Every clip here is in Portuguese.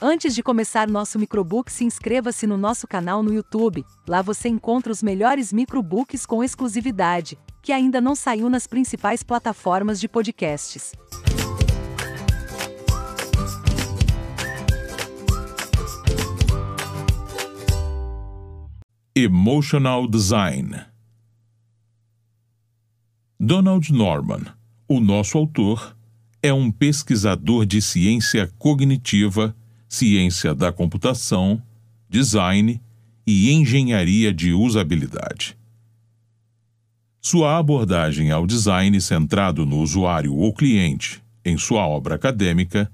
Antes de começar nosso microbook, se inscreva-se no nosso canal no YouTube. Lá você encontra os melhores microbooks com exclusividade, que ainda não saiu nas principais plataformas de podcasts. Emotional Design Donald Norman, o nosso autor, é um pesquisador de ciência cognitiva ciência da computação, design e engenharia de usabilidade. Sua abordagem ao design centrado no usuário ou cliente em sua obra acadêmica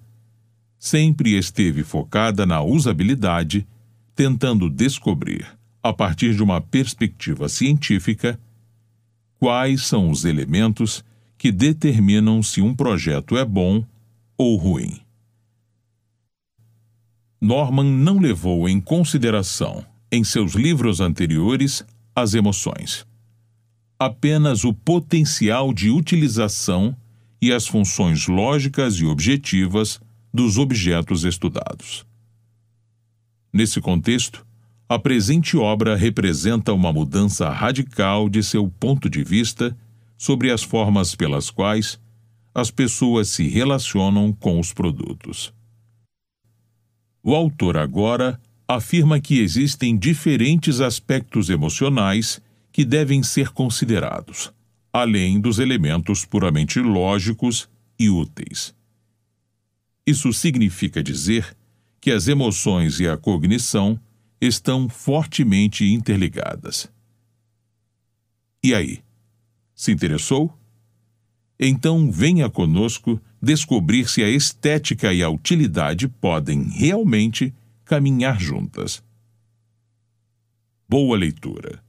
sempre esteve focada na usabilidade, tentando descobrir, a partir de uma perspectiva científica, quais são os elementos que determinam se um projeto é bom ou ruim. Norman não levou em consideração, em seus livros anteriores, as emoções. Apenas o potencial de utilização e as funções lógicas e objetivas dos objetos estudados. Nesse contexto, a presente obra representa uma mudança radical de seu ponto de vista sobre as formas pelas quais as pessoas se relacionam com os produtos. O autor agora afirma que existem diferentes aspectos emocionais que devem ser considerados, além dos elementos puramente lógicos e úteis. Isso significa dizer que as emoções e a cognição estão fortemente interligadas. E aí? Se interessou? Então venha conosco descobrir se a estética e a utilidade podem realmente caminhar juntas. Boa leitura.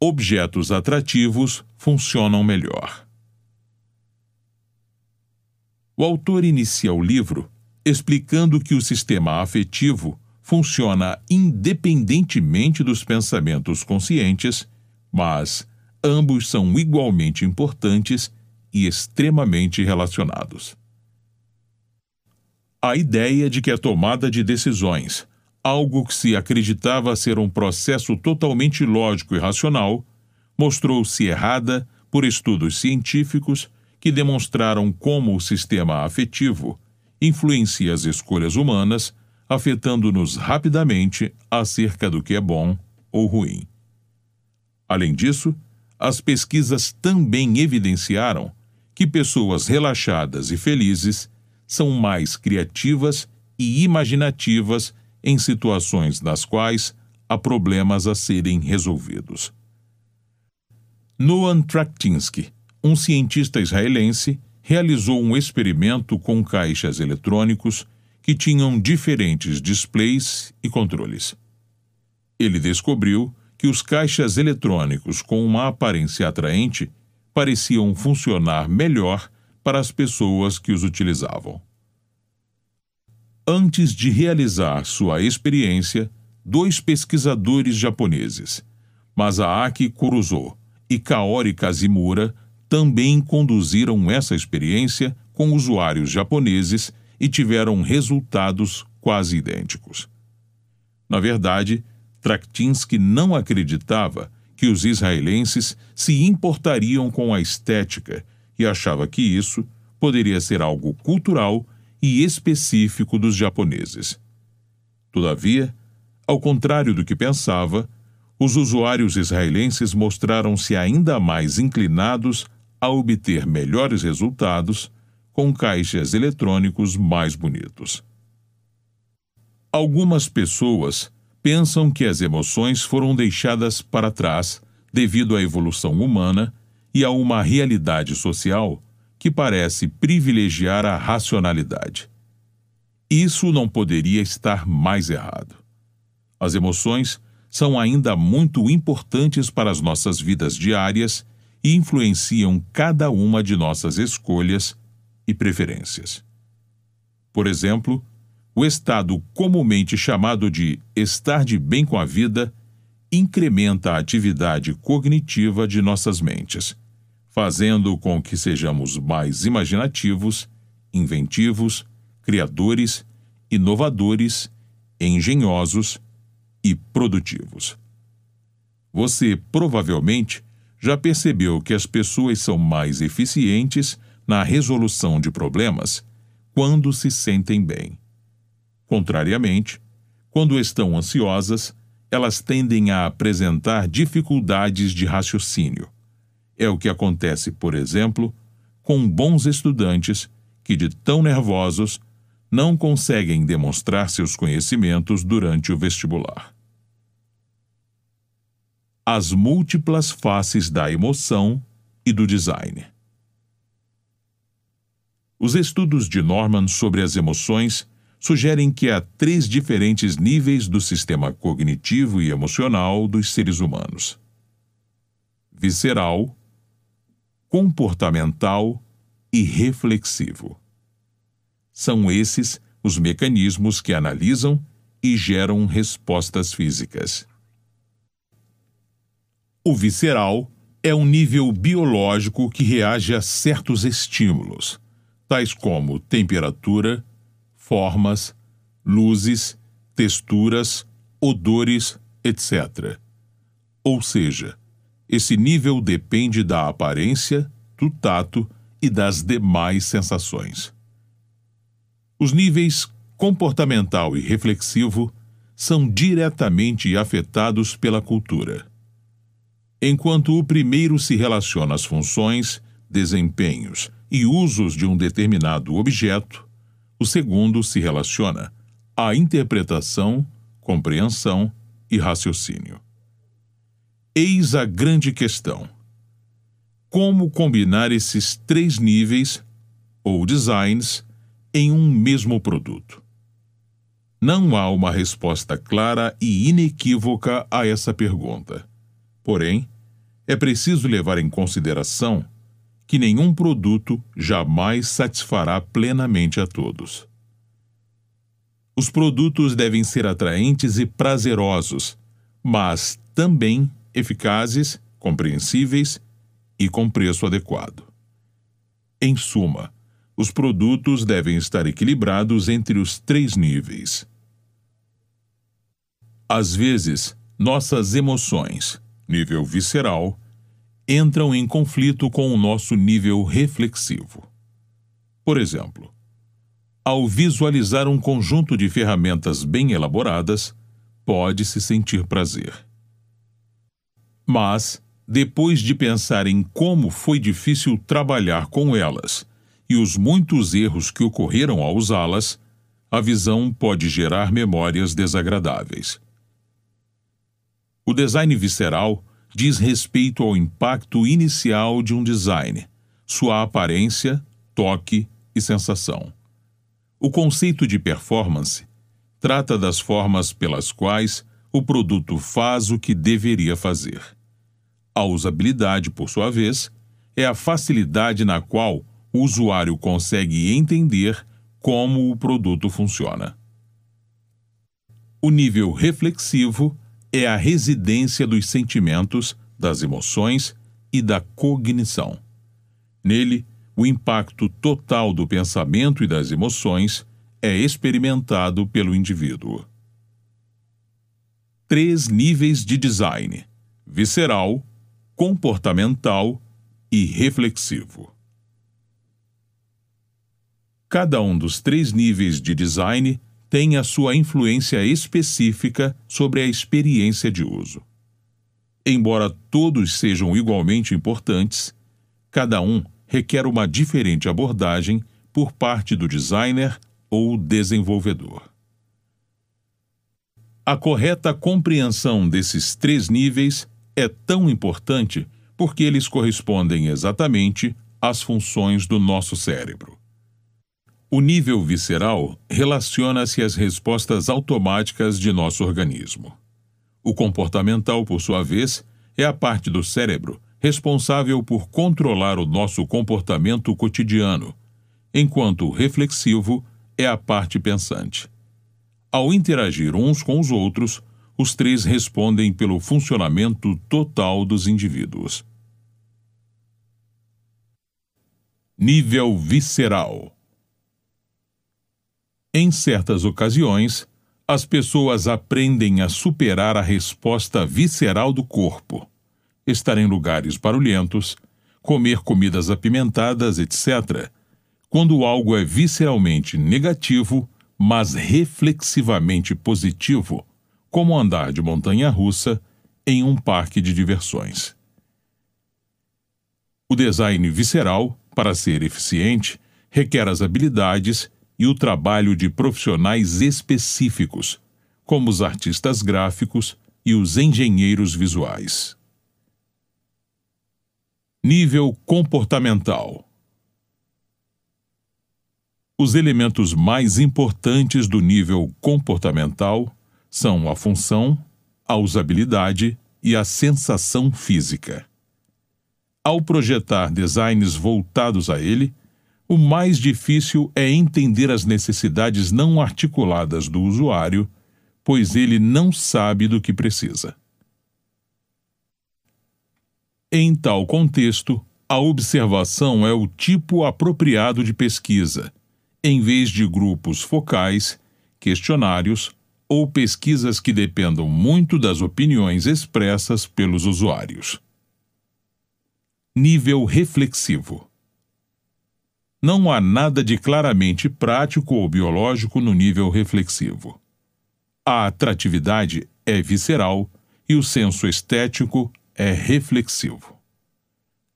Objetos atrativos funcionam melhor. O autor inicia o livro explicando que o sistema afetivo funciona independentemente dos pensamentos conscientes, mas ambos são igualmente importantes e extremamente relacionados. A ideia de que a tomada de decisões, algo que se acreditava ser um processo totalmente lógico e racional, mostrou-se errada por estudos científicos que demonstraram como o sistema afetivo influencia as escolhas humanas, afetando-nos rapidamente acerca do que é bom ou ruim. Além disso, as pesquisas também evidenciaram que pessoas relaxadas e felizes são mais criativas e imaginativas em situações nas quais há problemas a serem resolvidos. Noam Traktinsky, um cientista israelense, realizou um experimento com caixas eletrônicos que tinham diferentes displays e controles. Ele descobriu que os caixas eletrônicos com uma aparência atraente pareciam funcionar melhor para as pessoas que os utilizavam. Antes de realizar sua experiência, dois pesquisadores japoneses, Masaaki Kuruzo e Kaori Kazimura, também conduziram essa experiência com usuários japoneses e tiveram resultados quase idênticos. Na verdade, Traktinsky não acreditava que os israelenses se importariam com a estética e achava que isso poderia ser algo cultural e específico dos japoneses. Todavia, ao contrário do que pensava, os usuários israelenses mostraram-se ainda mais inclinados a obter melhores resultados com caixas eletrônicos mais bonitos. Algumas pessoas pensam que as emoções foram deixadas para trás devido à evolução humana e a uma realidade social que parece privilegiar a racionalidade. Isso não poderia estar mais errado. As emoções são ainda muito importantes para as nossas vidas diárias e influenciam cada uma de nossas escolhas e preferências. Por exemplo, o estado comumente chamado de estar de bem com a vida incrementa a atividade cognitiva de nossas mentes, fazendo com que sejamos mais imaginativos inventivos, criadores, inovadores, engenhosos e produtivos. Você provavelmente já percebeu que as pessoas são mais eficientes na resolução de problemas quando se sentem bem. Contrariamente, quando estão ansiosas, elas tendem a apresentar dificuldades de raciocínio. É o que acontece, por exemplo, com bons estudantes que, de tão nervosos, não conseguem demonstrar seus conhecimentos durante o vestibular. As múltiplas faces da emoção e do design. Os estudos de Norman sobre as emoções sugerem que há três diferentes níveis do sistema cognitivo e emocional dos seres humanos: visceral, comportamental e reflexivo. São esses os mecanismos que analisam e geram respostas físicas. O visceral é um nível biológico que reage a certos estímulos, tais como temperatura, formas, luzes, texturas, odores, etc. Ou seja, esse nível depende da aparência, do tato e das demais sensações. Os níveis comportamental e reflexivo são diretamente afetados pela cultura. Enquanto o primeiro se relaciona às funções, desempenhos e usos de um determinado objeto, o segundo se relaciona à interpretação, compreensão e raciocínio. Eis a grande questão: como combinar esses três níveis, ou designs, em um mesmo produto? Não há uma resposta clara e inequívoca a essa pergunta. Porém, é preciso levar em consideração que nenhum produto jamais satisfará plenamente a todos. Os produtos devem ser atraentes e prazerosos, mas também eficazes, compreensíveis e com preço adequado. Em suma, os produtos devem estar equilibrados entre os três níveis. Às vezes, nossas emoções, nível visceral, entram em conflito com o nosso nível reflexivo. Por exemplo, ao visualizar um conjunto de ferramentas bem elaboradas, pode-se sentir prazer. Mas, depois de pensar em como foi difícil trabalhar com elas e os muitos erros que ocorreram ao usá-las, a visão pode gerar memórias desagradáveis. O design visceral diz respeito ao impacto inicial de um design, sua aparência, toque e sensação. O conceito de performance trata das formas pelas quais o produto faz o que deveria fazer. A usabilidade, por sua vez, é a facilidade na qual o usuário consegue entender como o produto funciona. O nível reflexivo é a residência dos sentimentos, das emoções e da cognição. Nele, o impacto total do pensamento e das emoções é experimentado pelo indivíduo. Três níveis de design: visceral, comportamental e reflexivo. Cada um dos três níveis de design tem a sua influência específica sobre a experiência de uso. Embora todos sejam igualmente importantes, cada um requer uma diferente abordagem por parte do designer ou desenvolvedor. A correta compreensão desses três níveis é tão importante porque eles correspondem exatamente às funções do nosso cérebro. O nível visceral relaciona-se às respostas automáticas de nosso organismo. O comportamental, por sua vez, é a parte do cérebro responsável por controlar o nosso comportamento cotidiano, enquanto o reflexivo é a parte pensante. Ao interagir uns com os outros, os três respondem pelo funcionamento total dos indivíduos. Nível visceral Em certas ocasiões, as pessoas aprendem a superar a resposta visceral do corpo, estar em lugares barulhentos, comer comidas apimentadas, etc., quando algo é visceralmente negativo, mas reflexivamente positivo, como andar de montanha russa em um parque de diversões. O design visceral, para ser eficiente, requer as habilidades e o trabalho de profissionais específicos, como os artistas gráficos e os engenheiros visuais. Nível comportamental os elementos mais importantes do nível comportamental são a função, a usabilidade e a sensação física. Ao projetar designs voltados a ele, o mais difícil é entender as necessidades não articuladas do usuário, pois ele não sabe do que precisa. Em tal contexto, a observação é o tipo apropriado de pesquisa em vez de grupos focais, questionários ou pesquisas que dependam muito das opiniões expressas pelos usuários. Nível reflexivo. Não há nada de claramente prático ou biológico no nível reflexivo. A atratividade é visceral e o senso estético é reflexivo.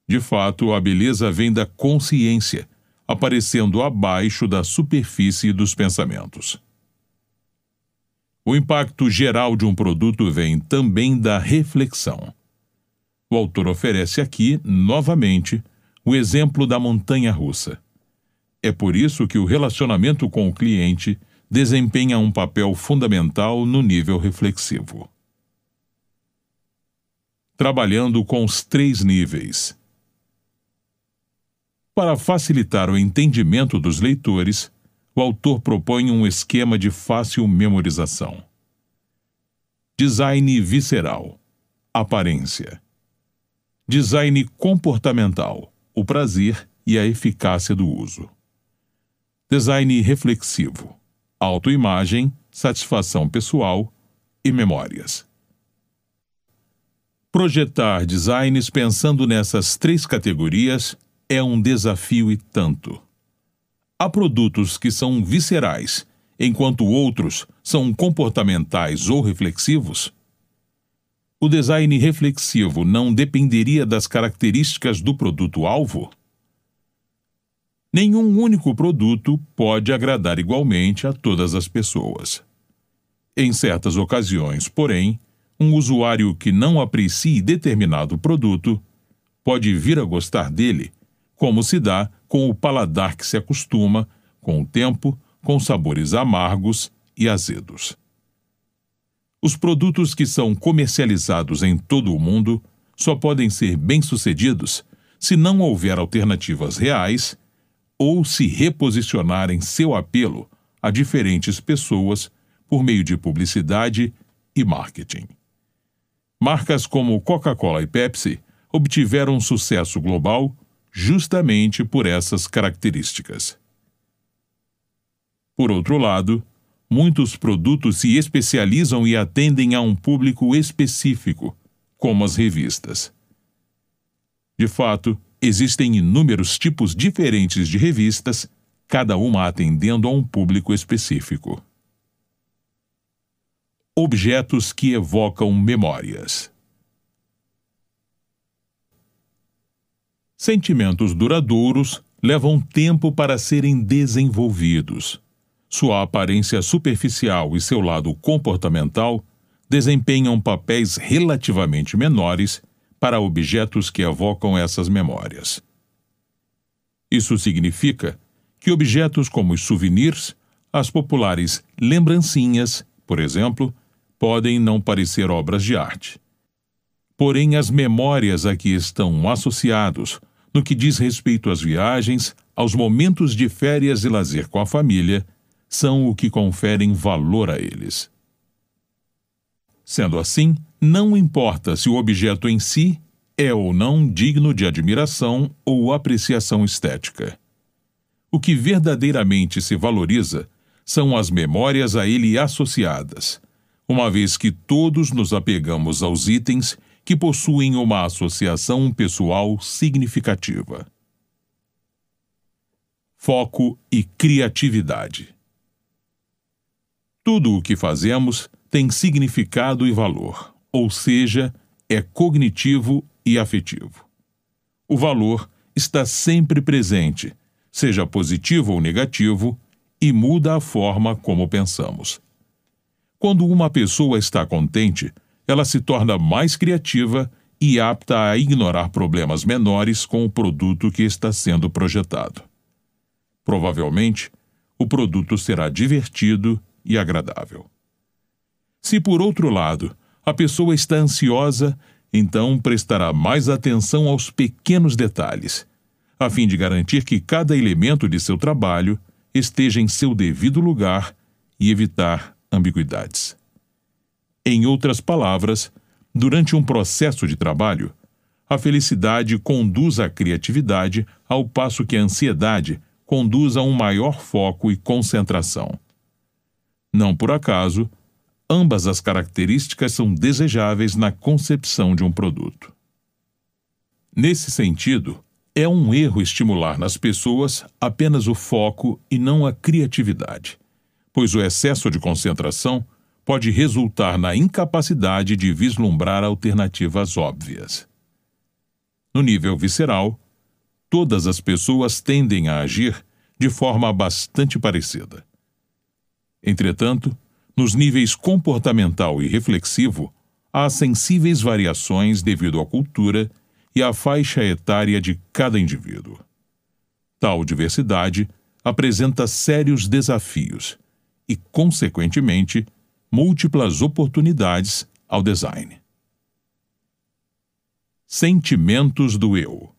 De fato, a beleza vem da consciência aparecendo abaixo da superfície dos pensamentos. O impacto geral de um produto vem também da reflexão. O autor oferece aqui, novamente, o exemplo da montanha russa. É por isso que o relacionamento com o cliente desempenha um papel fundamental no nível reflexivo. Trabalhando com os três níveis para facilitar o entendimento dos leitores, o autor propõe um esquema de fácil memorização. Design visceral aparência. Design comportamental o prazer e a eficácia do uso. Design reflexivo autoimagem, satisfação pessoal e memórias. Projetar designs pensando nessas três categorias é um desafio e tanto. Há produtos que são viscerais, enquanto outros são comportamentais ou reflexivos. O design reflexivo não dependeria das características do produto-alvo? Nenhum único produto pode agradar igualmente a todas as pessoas. Em certas ocasiões, porém, um usuário que não aprecie determinado produto pode vir a gostar dele como se dá com o paladar que se acostuma, com o tempo, com sabores amargos e azedos. Os produtos que são comercializados em todo o mundo só podem ser bem-sucedidos se não houver alternativas reais ou se reposicionarem seu apelo a diferentes pessoas por meio de publicidade e marketing. Marcas como Coca-Cola e Pepsi obtiveram sucesso global justamente por essas características. Por outro lado, muitos produtos se especializam e atendem a um público específico, como as revistas. De fato, existem inúmeros tipos diferentes de revistas, cada uma atendendo a um público específico. Objetos que evocam memórias. Sentimentos duradouros levam tempo para serem desenvolvidos. Sua aparência superficial e seu lado comportamental desempenham papéis relativamente menores para objetos que evocam essas memórias. Isso significa que objetos como os souvenirs, as populares lembrancinhas, por exemplo, podem não parecer obras de arte. Porém, as memórias a que estão associados no que diz respeito às viagens, aos momentos de férias e lazer com a família, são o que conferem valor a eles. Sendo assim, não importa se o objeto em si é ou não digno de admiração ou apreciação estética. O que verdadeiramente se valoriza são as memórias a ele associadas, uma vez que todos nos apegamos aos itens que possuem uma associação pessoal significativa. Foco e criatividade. Tudo o que fazemos tem significado e valor, ou seja, é cognitivo e afetivo. O valor está sempre presente, seja positivo ou negativo, e muda a forma como pensamos. Quando uma pessoa está contente, ela se torna mais criativa e apta a ignorar problemas menores com o produto que está sendo projetado. Provavelmente, o produto será divertido e agradável. Se, por outro lado, a pessoa está ansiosa, então prestará mais atenção aos pequenos detalhes, a fim de garantir que cada elemento de seu trabalho esteja em seu devido lugar e evitar ambiguidades. Em outras palavras, durante um processo de trabalho, a felicidade conduz a criatividade, ao passo que a ansiedade conduz a um maior foco e concentração. Não por acaso, ambas as características são desejáveis na concepção de um produto. Nesse sentido, é um erro estimular nas pessoas apenas o foco e não a criatividade, pois o excesso de concentração pode resultar na incapacidade de vislumbrar alternativas óbvias. No nível visceral, todas as pessoas tendem a agir de forma bastante parecida. Entretanto, nos níveis comportamental e reflexivo, há sensíveis variações devido à cultura e à faixa etária de cada indivíduo. Tal diversidade apresenta sérios desafios e, consequentemente, múltiplas oportunidades ao design. Sentimentos do eu.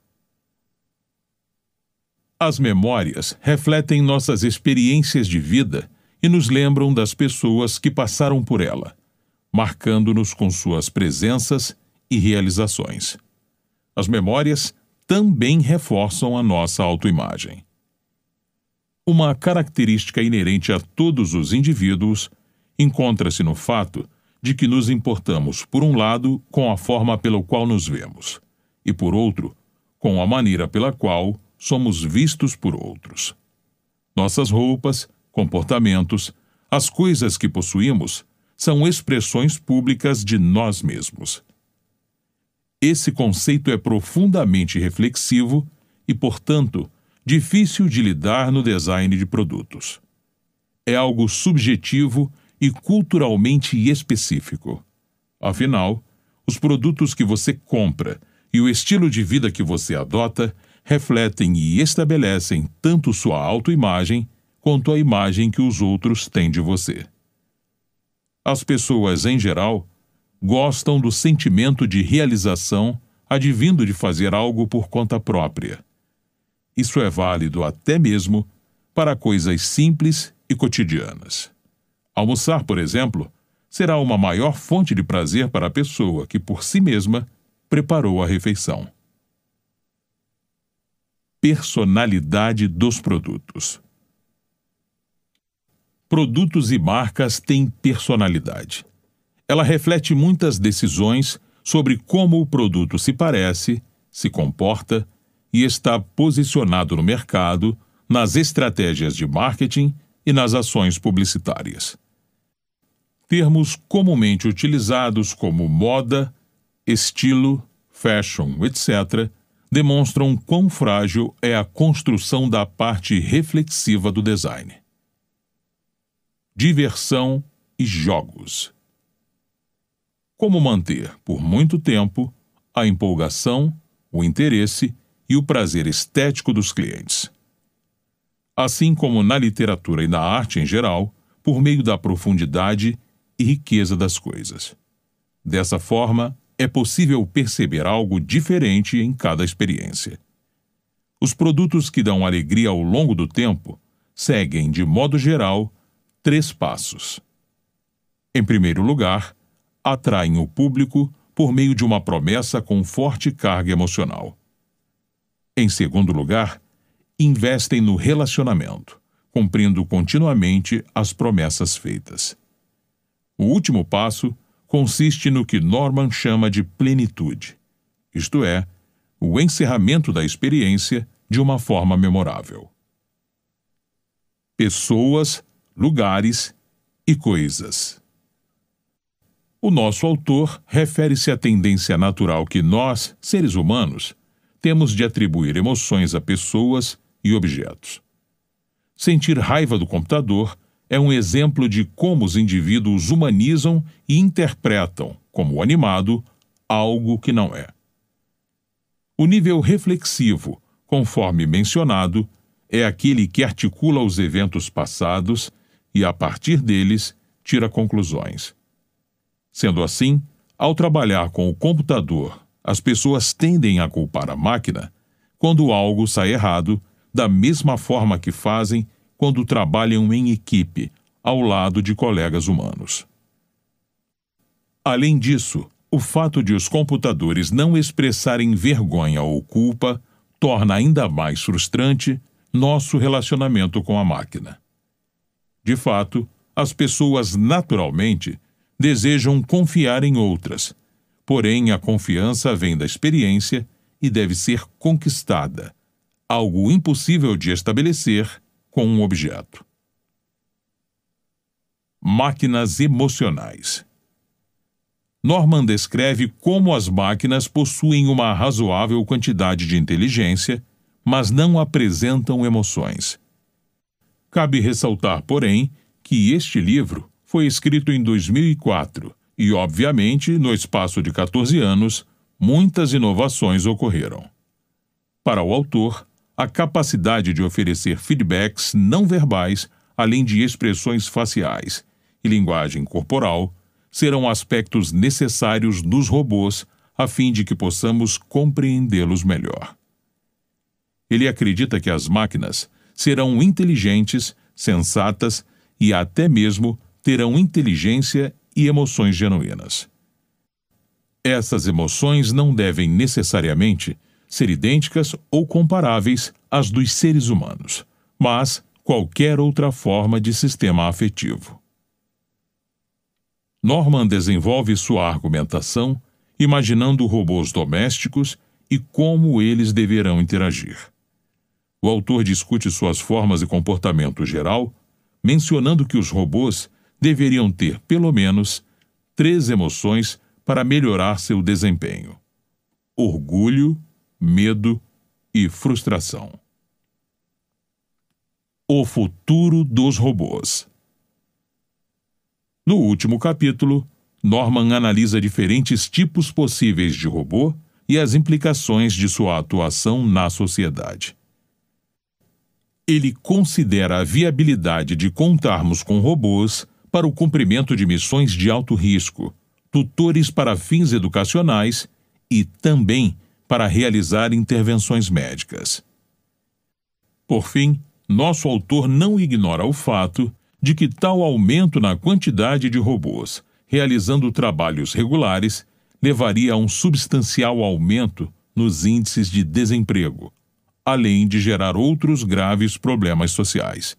As memórias refletem nossas experiências de vida e nos lembram das pessoas que passaram por ela, marcando-nos com suas presenças e realizações. As memórias também reforçam a nossa autoimagem. Uma característica inerente a todos os indivíduos encontra-se no fato de que nos importamos, por um lado, com a forma pela qual nos vemos, e, por outro, com a maneira pela qual somos vistos por outros. Nossas roupas, comportamentos, as coisas que possuímos são expressões públicas de nós mesmos. Esse conceito é profundamente reflexivo e, portanto, difícil de lidar no design de produtos. É algo subjetivo e culturalmente específico. Afinal, os produtos que você compra e o estilo de vida que você adota refletem e estabelecem tanto sua autoimagem quanto a imagem que os outros têm de você. As pessoas, em geral, gostam do sentimento de realização advindo de fazer algo por conta própria. Isso é válido até mesmo para coisas simples e cotidianas. Almoçar, por exemplo, será uma maior fonte de prazer para a pessoa que, por si mesma, preparou a refeição. Personalidade dos produtos. Produtos e marcas têm personalidade. Ela reflete muitas decisões sobre como o produto se parece, se comporta e está posicionado no mercado, nas estratégias de marketing e nas ações publicitárias termos comumente utilizados como moda, estilo, fashion, etc., demonstram quão frágil é a construção da parte reflexiva do design. Diversão e jogos. Como manter, por muito tempo, a empolgação, o interesse e o prazer estético dos clientes. Assim como na literatura e na arte em geral, por meio da profundidade e riqueza das coisas. Dessa forma, é possível perceber algo diferente em cada experiência. Os produtos que dão alegria ao longo do tempo seguem, de modo geral, três passos. Em primeiro lugar, atraem o público por meio de uma promessa com forte carga emocional. Em segundo lugar, investem no relacionamento, cumprindo continuamente as promessas feitas. O último passo consiste no que Norman chama de plenitude, isto é, o encerramento da experiência de uma forma memorável. Pessoas, lugares e coisas. O nosso autor refere-se à tendência natural que nós, seres humanos, temos de atribuir emoções a pessoas e objetos. Sentir raiva do computador é um exemplo de como os indivíduos humanizam e interpretam, como animado, algo que não é. O nível reflexivo, conforme mencionado, é aquele que articula os eventos passados e, a partir deles, tira conclusões. Sendo assim, ao trabalhar com o computador, as pessoas tendem a culpar a máquina quando algo sai errado, da mesma forma que fazem quando trabalham em equipe, ao lado de colegas humanos. Além disso, o fato de os computadores não expressarem vergonha ou culpa torna ainda mais frustrante nosso relacionamento com a máquina. De fato, as pessoas naturalmente desejam confiar em outras, porém a confiança vem da experiência e deve ser conquistada, algo impossível de estabelecer com um objeto. Máquinas emocionais. Norman descreve como as máquinas possuem uma razoável quantidade de inteligência, mas não apresentam emoções. Cabe ressaltar, porém, que este livro foi escrito em 2004 e, obviamente, no espaço de 14 anos, muitas inovações ocorreram. Para o autor, a capacidade de oferecer feedbacks não verbais, além de expressões faciais e linguagem corporal, serão aspectos necessários dos robôs a fim de que possamos compreendê-los melhor. Ele acredita que as máquinas serão inteligentes, sensatas e até mesmo terão inteligência e emoções genuínas. Essas emoções não devem necessariamente ser idênticas ou comparáveis às dos seres humanos, mas qualquer outra forma de sistema afetivo. Norman desenvolve sua argumentação imaginando robôs domésticos e como eles deverão interagir. O autor discute suas formas e comportamento geral, mencionando que os robôs deveriam ter, pelo menos, três emoções para melhorar seu desempenho: orgulho, medo e frustração. O futuro dos robôs. No último capítulo, Norman analisa diferentes tipos possíveis de robô e as implicações de sua atuação na sociedade. Ele considera a viabilidade de contarmos com robôs para o cumprimento de missões de alto risco, tutores para fins educacionais e também para realizar intervenções médicas. Por fim, nosso autor não ignora o fato de que tal aumento na quantidade de robôs realizando trabalhos regulares levaria a um substancial aumento nos índices de desemprego, além de gerar outros graves problemas sociais.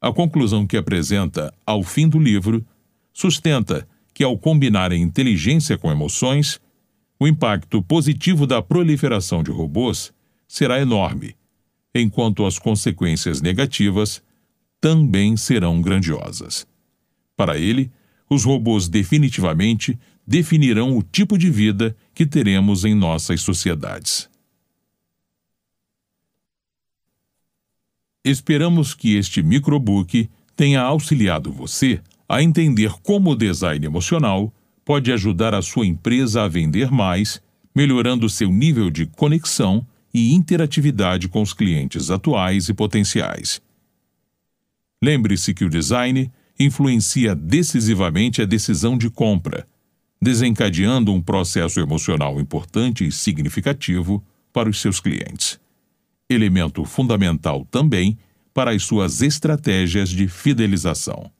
A conclusão que apresenta ao fim do livro sustenta que, ao combinar a inteligência com emoções, o impacto positivo da proliferação de robôs será enorme, enquanto as consequências negativas também serão grandiosas. Para ele, os robôs definitivamente definirão o tipo de vida que teremos em nossas sociedades. Esperamos que este microbook tenha auxiliado você a entender como o design emocional pode ajudar a sua empresa a vender mais, melhorando seu nível de conexão e interatividade com os clientes atuais e potenciais. Lembre-se que o design influencia decisivamente a decisão de compra, desencadeando um processo emocional importante e significativo para os seus clientes. Elemento fundamental também para as suas estratégias de fidelização.